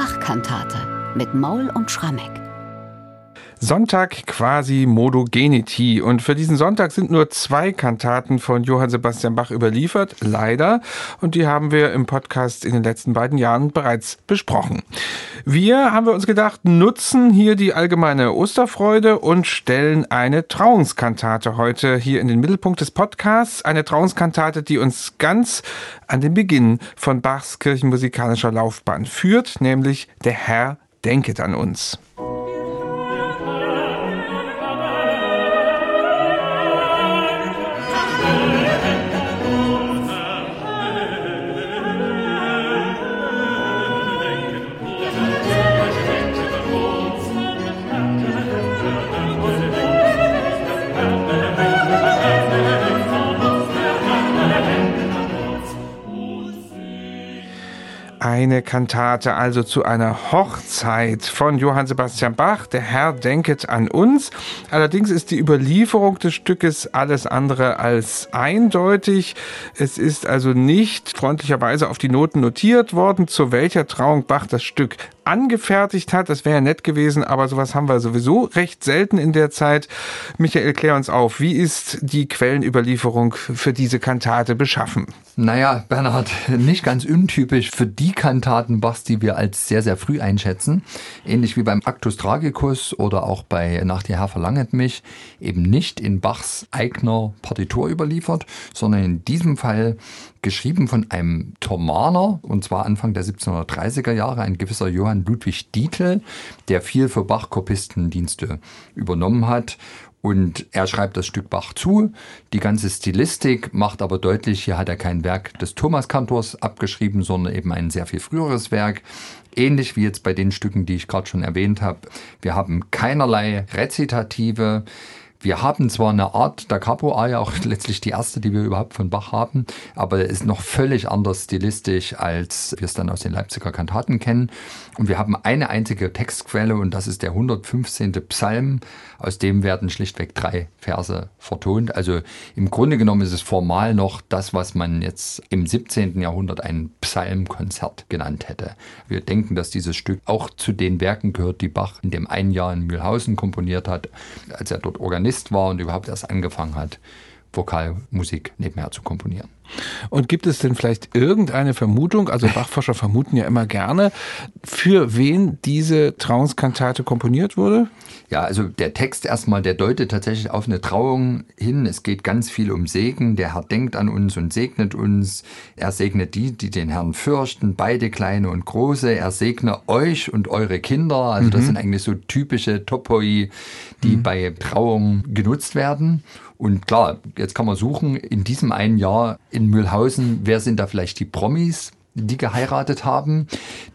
Bach-Kantate mit Maul und Schrammeck. Sonntag quasi Modogenity. Und für diesen Sonntag sind nur zwei Kantaten von Johann Sebastian Bach überliefert, leider. Und die haben wir im Podcast in den letzten beiden Jahren bereits besprochen. Wir, haben wir uns gedacht, nutzen hier die allgemeine Osterfreude und stellen eine Trauungskantate heute hier in den Mittelpunkt des Podcasts. Eine Trauungskantate, die uns ganz an den Beginn von Bachs kirchenmusikalischer Laufbahn führt, nämlich Der Herr denket an uns. Eine Kantate, also zu einer Hochzeit von Johann Sebastian Bach. Der Herr denket an uns. Allerdings ist die Überlieferung des Stückes alles andere als eindeutig. Es ist also nicht freundlicherweise auf die Noten notiert worden, zu welcher Trauung Bach das Stück angefertigt hat. Das wäre ja nett gewesen, aber sowas haben wir sowieso recht selten in der Zeit. Michael, klär uns auf, wie ist die Quellenüberlieferung für diese Kantate beschaffen? Naja, Bernhard, nicht ganz untypisch für die Kantaten Bachs, die wir als sehr, sehr früh einschätzen. Ähnlich wie beim Actus Tragicus oder auch bei Nach der Herr verlanget mich, eben nicht in Bachs eigener Partitur überliefert, sondern in diesem Fall geschrieben von einem Thomaner, und zwar Anfang der 1730er Jahre, ein gewisser Johann Ludwig Dietl, der viel für Bach-Kopistendienste übernommen hat. Und er schreibt das Stück Bach zu. Die ganze Stilistik macht aber deutlich, hier hat er kein Werk des Thomas-Kantors abgeschrieben, sondern eben ein sehr viel früheres Werk. Ähnlich wie jetzt bei den Stücken, die ich gerade schon erwähnt habe. Wir haben keinerlei Rezitative. Wir haben zwar eine Art Da Capo-Aria, auch letztlich die erste, die wir überhaupt von Bach haben, aber er ist noch völlig anders stilistisch, als wir es dann aus den Leipziger Kantaten kennen. Und wir haben eine einzige Textquelle und das ist der 115. Psalm, aus dem werden schlichtweg drei Verse vertont. Also im Grunde genommen ist es formal noch das, was man jetzt im 17. Jahrhundert ein Psalmkonzert genannt hätte. Wir denken, dass dieses Stück auch zu den Werken gehört, die Bach in dem einen Jahr in Mühlhausen komponiert hat, als er dort Organist Komponist war und überhaupt erst angefangen hat, Vokalmusik nebenher zu komponieren. Und gibt es denn vielleicht irgendeine Vermutung, also Bachforscher vermuten ja immer gerne, für wen diese Trauungskantate komponiert wurde? Ja, also der Text erstmal, der deutet tatsächlich auf eine Trauung hin. Es geht ganz viel um Segen. Der Herr denkt an uns und segnet uns. Er segnet die, die den Herrn fürchten, beide kleine und große. Er segne euch und eure Kinder. Also das mhm. sind eigentlich so typische Topoi, die mhm. bei Trauungen genutzt werden. Und klar, jetzt kann man suchen, in diesem einen Jahr in Mühlhausen, wer sind da vielleicht die Promis? Die geheiratet haben,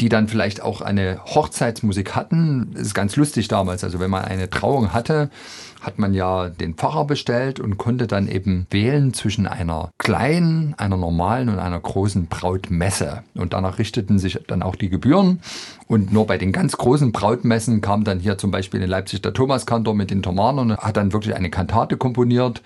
die dann vielleicht auch eine Hochzeitsmusik hatten. Das ist ganz lustig damals. Also wenn man eine Trauung hatte, hat man ja den Pfarrer bestellt und konnte dann eben wählen zwischen einer kleinen, einer normalen und einer großen Brautmesse. Und danach richteten sich dann auch die Gebühren. Und nur bei den ganz großen Brautmessen kam dann hier zum Beispiel in Leipzig der Thomaskantor mit den Thomanern und hat dann wirklich eine Kantate komponiert.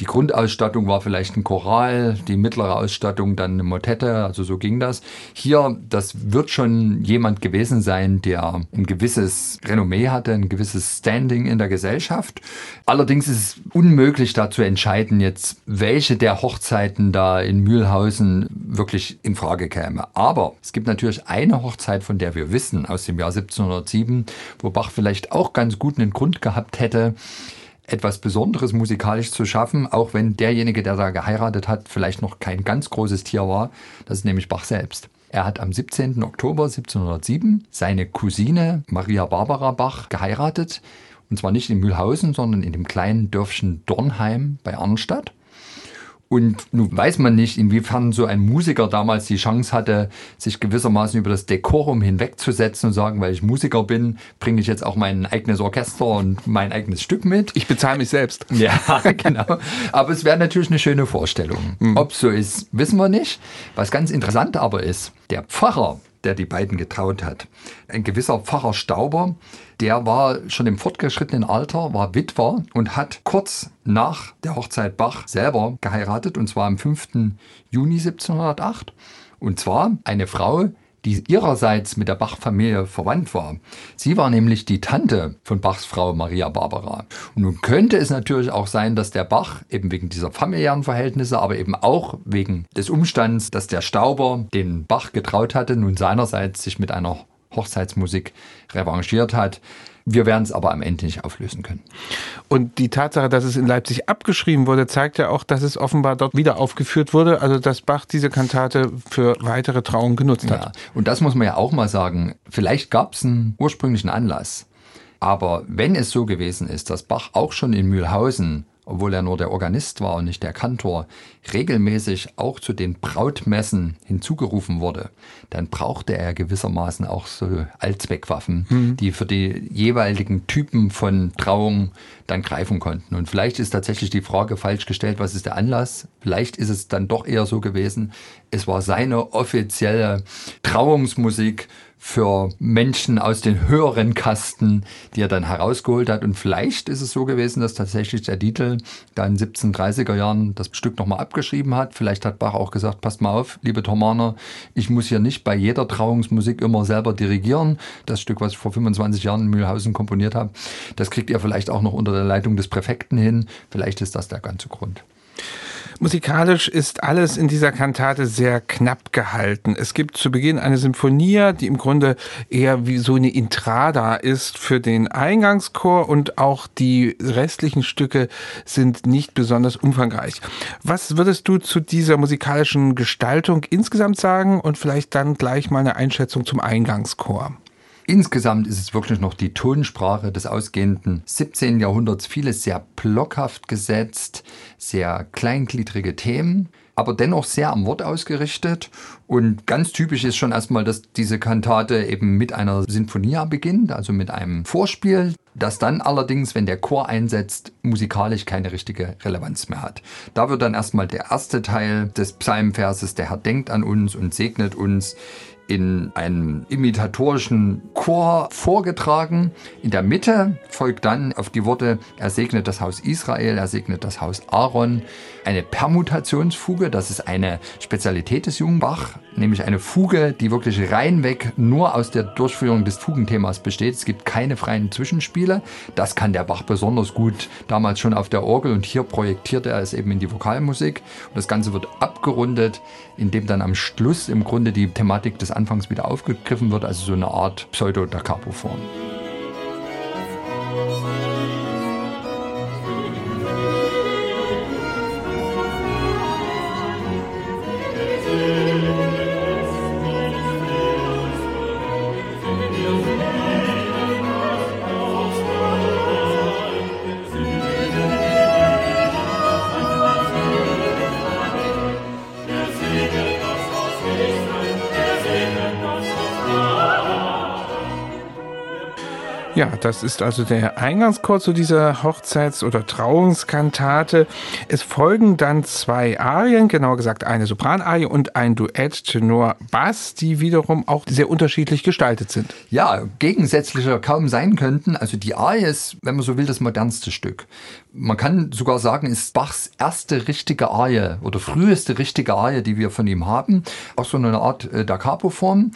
Die Grundausstattung war vielleicht ein Choral, die mittlere Ausstattung dann eine Motette, also so ging das. Hier, das wird schon jemand gewesen sein, der ein gewisses Renommee hatte, ein gewisses Standing in der Gesellschaft. Allerdings ist es unmöglich da zu entscheiden jetzt, welche der Hochzeiten da in Mühlhausen wirklich in Frage käme. Aber es gibt natürlich eine Hochzeit, von der wir wissen, aus dem Jahr 1707, wo Bach vielleicht auch ganz gut einen Grund gehabt hätte, etwas Besonderes musikalisch zu schaffen, auch wenn derjenige, der da geheiratet hat, vielleicht noch kein ganz großes Tier war. Das ist nämlich Bach selbst. Er hat am 17. Oktober 1707 seine Cousine Maria Barbara Bach geheiratet. Und zwar nicht in Mühlhausen, sondern in dem kleinen Dörfchen Dornheim bei Arnstadt. Und nun weiß man nicht, inwiefern so ein Musiker damals die Chance hatte, sich gewissermaßen über das Dekorum hinwegzusetzen und sagen, weil ich Musiker bin, bringe ich jetzt auch mein eigenes Orchester und mein eigenes Stück mit. Ich bezahle mich selbst. Ja, genau. Aber es wäre natürlich eine schöne Vorstellung. Mhm. Ob so ist, wissen wir nicht. Was ganz interessant aber ist, der Pfarrer, der die beiden getraut hat. Ein gewisser Pfarrer Stauber, der war schon im fortgeschrittenen Alter, war Witwer und hat kurz nach der Hochzeit Bach selber geheiratet, und zwar am 5. Juni 1708. Und zwar eine Frau, die ihrerseits mit der Bach-Familie verwandt war. Sie war nämlich die Tante von Bachs Frau Maria Barbara. Und nun könnte es natürlich auch sein, dass der Bach eben wegen dieser familiären Verhältnisse, aber eben auch wegen des Umstands, dass der Stauber den Bach getraut hatte, nun seinerseits sich mit einer Hochzeitsmusik revanchiert hat. Wir werden es aber am Ende nicht auflösen können. Und die Tatsache, dass es in Leipzig abgeschrieben wurde, zeigt ja auch, dass es offenbar dort wieder aufgeführt wurde, also dass Bach diese Kantate für weitere Trauungen genutzt hat. Ja, und das muss man ja auch mal sagen. Vielleicht gab es einen ursprünglichen Anlass. Aber wenn es so gewesen ist, dass Bach auch schon in Mühlhausen obwohl er nur der Organist war und nicht der Kantor, regelmäßig auch zu den Brautmessen hinzugerufen wurde, dann brauchte er gewissermaßen auch so Allzweckwaffen, mhm. die für die jeweiligen Typen von Trauung dann greifen konnten. Und vielleicht ist tatsächlich die Frage falsch gestellt, was ist der Anlass? Vielleicht ist es dann doch eher so gewesen, es war seine offizielle Trauungsmusik für Menschen aus den höheren Kasten, die er dann herausgeholt hat. Und vielleicht ist es so gewesen, dass tatsächlich der Titel da in 1730er Jahren das Stück nochmal abgeschrieben hat. Vielleicht hat Bach auch gesagt, passt mal auf, liebe Thomaner, ich muss hier nicht bei jeder Trauungsmusik immer selber dirigieren. Das Stück, was ich vor 25 Jahren in Mühlhausen komponiert habe, das kriegt ihr vielleicht auch noch unter der Leitung des Präfekten hin. Vielleicht ist das der ganze Grund. Musikalisch ist alles in dieser Kantate sehr knapp gehalten. Es gibt zu Beginn eine Symphonie, die im Grunde eher wie so eine Intrada ist für den Eingangschor und auch die restlichen Stücke sind nicht besonders umfangreich. Was würdest du zu dieser musikalischen Gestaltung insgesamt sagen und vielleicht dann gleich mal eine Einschätzung zum Eingangschor? Insgesamt ist es wirklich noch die Tonsprache des ausgehenden 17. Jahrhunderts, vieles sehr blockhaft gesetzt, sehr kleingliedrige Themen, aber dennoch sehr am Wort ausgerichtet. Und ganz typisch ist schon erstmal, dass diese Kantate eben mit einer Sinfonia beginnt, also mit einem Vorspiel, das dann allerdings, wenn der Chor einsetzt, musikalisch keine richtige Relevanz mehr hat. Da wird dann erstmal der erste Teil des Psalmverses, der Herr denkt an uns und segnet uns, in einem imitatorischen Chor vorgetragen. In der Mitte folgt dann auf die Worte, er segnet das Haus Israel, er segnet das Haus Aaron, eine Permutationsfuge, das ist eine Spezialität des Jungbach, nämlich eine Fuge, die wirklich reinweg nur aus der Durchführung des Fugenthemas besteht. Es gibt keine freien Zwischenspiele. Das kann der Bach besonders gut damals schon auf der Orgel und hier projektiert er es eben in die Vokalmusik. Und das Ganze wird abgerundet, indem dann am Schluss im Grunde die Thematik des Anfangs wieder aufgegriffen wird, also so eine Art Pseudo-Da Capo-Form. Ja, das ist also der Eingangschor zu dieser Hochzeits- oder Trauungskantate. Es folgen dann zwei Arien, genauer gesagt eine Sopranarie und ein Duett Tenor Bass, die wiederum auch sehr unterschiedlich gestaltet sind. Ja, gegensätzlicher kaum sein könnten. Also die Arie ist, wenn man so will, das modernste Stück. Man kann sogar sagen, ist Bachs erste richtige Arie oder früheste richtige Arie, die wir von ihm haben. Auch so eine Art äh, Da Capo-Form.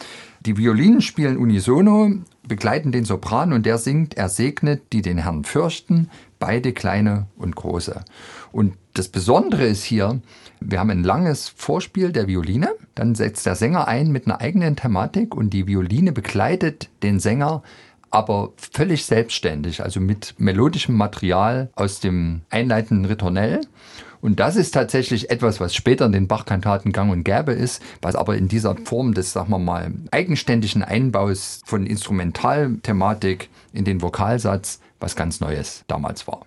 Die Violinen spielen unisono begleiten den Sopran und der singt, er segnet, die den Herrn fürchten, beide kleine und große. Und das Besondere ist hier, wir haben ein langes Vorspiel der Violine, dann setzt der Sänger ein mit einer eigenen Thematik und die Violine begleitet den Sänger aber völlig selbstständig, also mit melodischem Material aus dem einleitenden Ritornell. Und das ist tatsächlich etwas, was später in den Bach-Kantaten gang und gäbe ist, was aber in dieser Form des, sagen wir mal, eigenständigen Einbaus von Instrumentalthematik in den Vokalsatz was ganz Neues damals war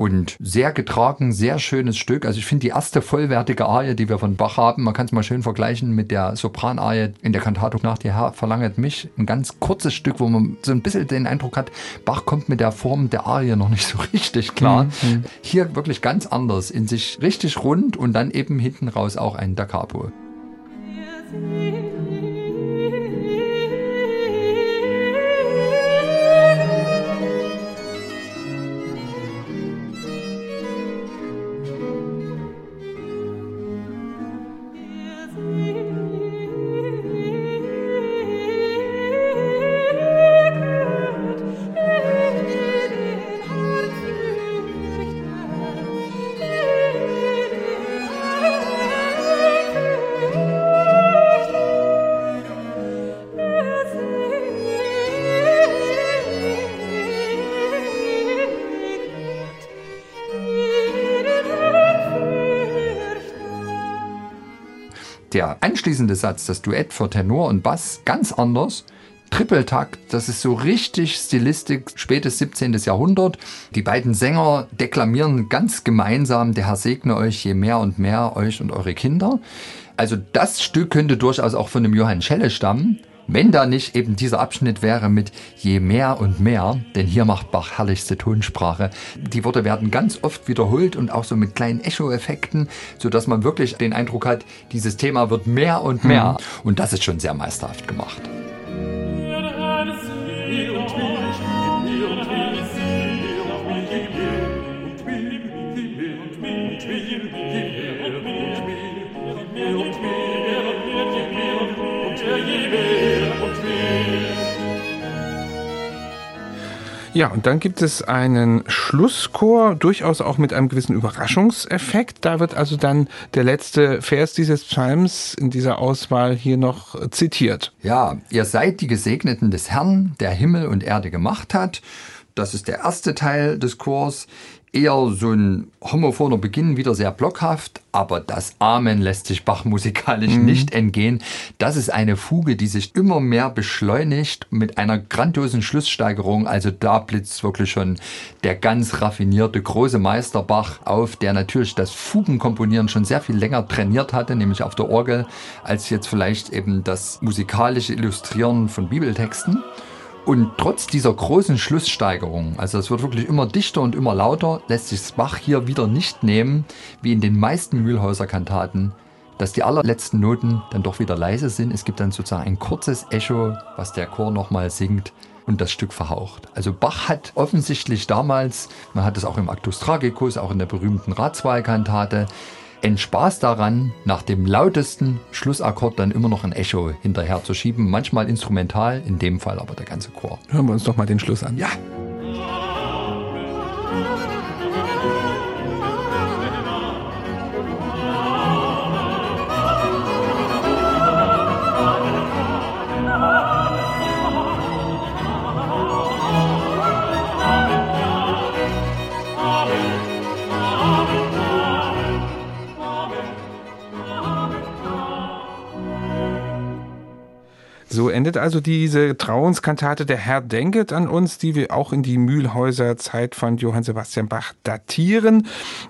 und sehr getragen, sehr schönes Stück. Also ich finde die erste vollwertige Arie, die wir von Bach haben, man kann es mal schön vergleichen mit der Sopranarie in der Kantate nach die Herr verlanget mich. Ein ganz kurzes Stück, wo man so ein bisschen den Eindruck hat, Bach kommt mit der Form der Arie noch nicht so richtig klar. Mhm. Hier wirklich ganz anders, in sich richtig rund und dann eben hinten raus auch ein Da Capo. Der anschließende Satz, das Duett für Tenor und Bass, ganz anders. Trippeltakt, das ist so richtig Stilistik, spätes 17. Jahrhundert. Die beiden Sänger deklamieren ganz gemeinsam, der Herr segne euch je mehr und mehr, euch und eure Kinder. Also das Stück könnte durchaus auch von dem Johann Schelle stammen. Wenn da nicht eben dieser Abschnitt wäre mit je mehr und mehr, denn hier macht Bach herrlichste Tonsprache. Die Worte werden ganz oft wiederholt und auch so mit kleinen Echo-Effekten, sodass man wirklich den Eindruck hat, dieses Thema wird mehr und mehr. Mhm. Und das ist schon sehr meisterhaft gemacht. Ja, und dann gibt es einen Schlusschor, durchaus auch mit einem gewissen Überraschungseffekt. Da wird also dann der letzte Vers dieses Psalms in dieser Auswahl hier noch zitiert. Ja, ihr seid die Gesegneten des Herrn, der Himmel und Erde gemacht hat. Das ist der erste Teil des Chors eher so ein homophoner Beginn, wieder sehr blockhaft, aber das Amen lässt sich Bach musikalisch mhm. nicht entgehen. Das ist eine Fuge, die sich immer mehr beschleunigt mit einer grandiosen Schlusssteigerung. Also da blitzt wirklich schon der ganz raffinierte große Meister Bach auf, der natürlich das Fugenkomponieren schon sehr viel länger trainiert hatte, nämlich auf der Orgel, als jetzt vielleicht eben das musikalische Illustrieren von Bibeltexten. Und trotz dieser großen Schlusssteigerung, also es wird wirklich immer dichter und immer lauter, lässt sich Bach hier wieder nicht nehmen, wie in den meisten Mühlhäuser Kantaten, dass die allerletzten Noten dann doch wieder leise sind. Es gibt dann sozusagen ein kurzes Echo, was der Chor nochmal singt und das Stück verhaucht. Also Bach hat offensichtlich damals, man hat es auch im Actus Tragicus, auch in der berühmten Ratswahlkantate, ein Spaß daran, nach dem lautesten Schlussakkord dann immer noch ein Echo hinterher zu schieben. Manchmal instrumental, in dem Fall aber der ganze Chor. Hören wir uns doch mal den Schluss an. Ja. So endet also diese Trauungskantate Der Herr denket an uns, die wir auch in die Mühlhäuser Zeit von Johann Sebastian Bach datieren.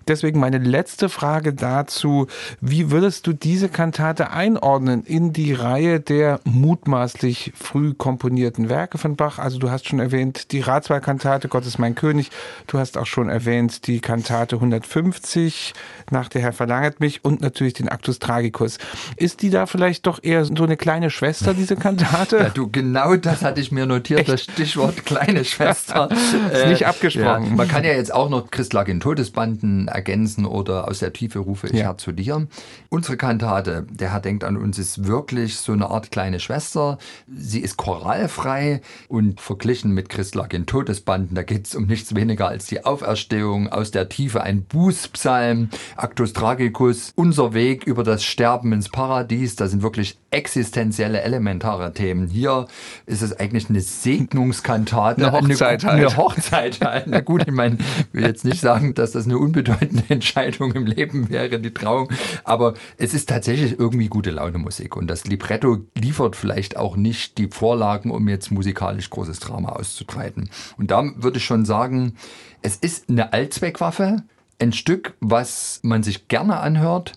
Deswegen meine letzte Frage dazu. Wie würdest du diese Kantate einordnen in die Reihe der mutmaßlich früh komponierten Werke von Bach? Also du hast schon erwähnt die Ratswahlkantate Gott ist mein König. Du hast auch schon erwähnt die Kantate 150 nach der Herr verlangt mich und natürlich den Actus Tragicus. Ist die da vielleicht doch eher so eine kleine Schwester, diese Kantate? Kantate. Ja, du, genau das hatte ich mir notiert, Echt? das Stichwort kleine Schwester. ist nicht äh, abgesprochen. Ja, man kann ja jetzt auch noch Christ lag in Todesbanden ergänzen oder aus der Tiefe rufe ich ja. Herr zu dir. Unsere Kantate, der Herr denkt an uns, ist wirklich so eine Art kleine Schwester. Sie ist choralfrei und verglichen mit Christ lag in Todesbanden, da geht es um nichts weniger als die Auferstehung aus der Tiefe, ein Bußpsalm, Actus Tragicus, unser Weg über das Sterben ins Paradies, da sind wirklich existenzielle, elementare Themen. Hier ist es eigentlich eine Segnungskantate. Eine Hochzeit eine, halt. Eine Hochzeit halt. Na gut, ich meine, ich will jetzt nicht sagen, dass das eine unbedeutende Entscheidung im Leben wäre, die Trauung. Aber es ist tatsächlich irgendwie gute Laune Musik. Und das Libretto liefert vielleicht auch nicht die Vorlagen, um jetzt musikalisch großes Drama auszutreiben. Und da würde ich schon sagen, es ist eine Allzweckwaffe. Ein Stück, was man sich gerne anhört,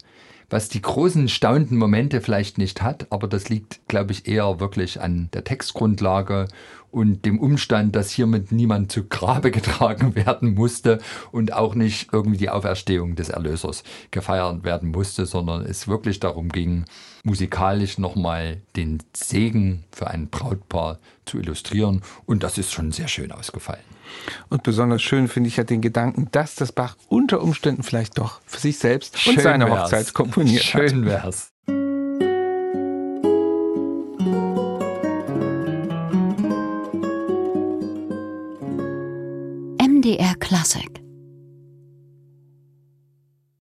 was die großen staunenden Momente vielleicht nicht hat, aber das liegt, glaube ich, eher wirklich an der Textgrundlage und dem Umstand, dass hiermit niemand zu Grabe getragen werden musste und auch nicht irgendwie die Auferstehung des Erlösers gefeiert werden musste, sondern es wirklich darum ging, musikalisch nochmal den Segen für ein Brautpaar zu illustrieren und das ist schon sehr schön ausgefallen. Und besonders schön finde ich ja den Gedanken, dass das Bach unter Umständen vielleicht doch für sich selbst schön und seine wär's. Hochzeit komponiert schön hat. Schön wär's. MDR Classic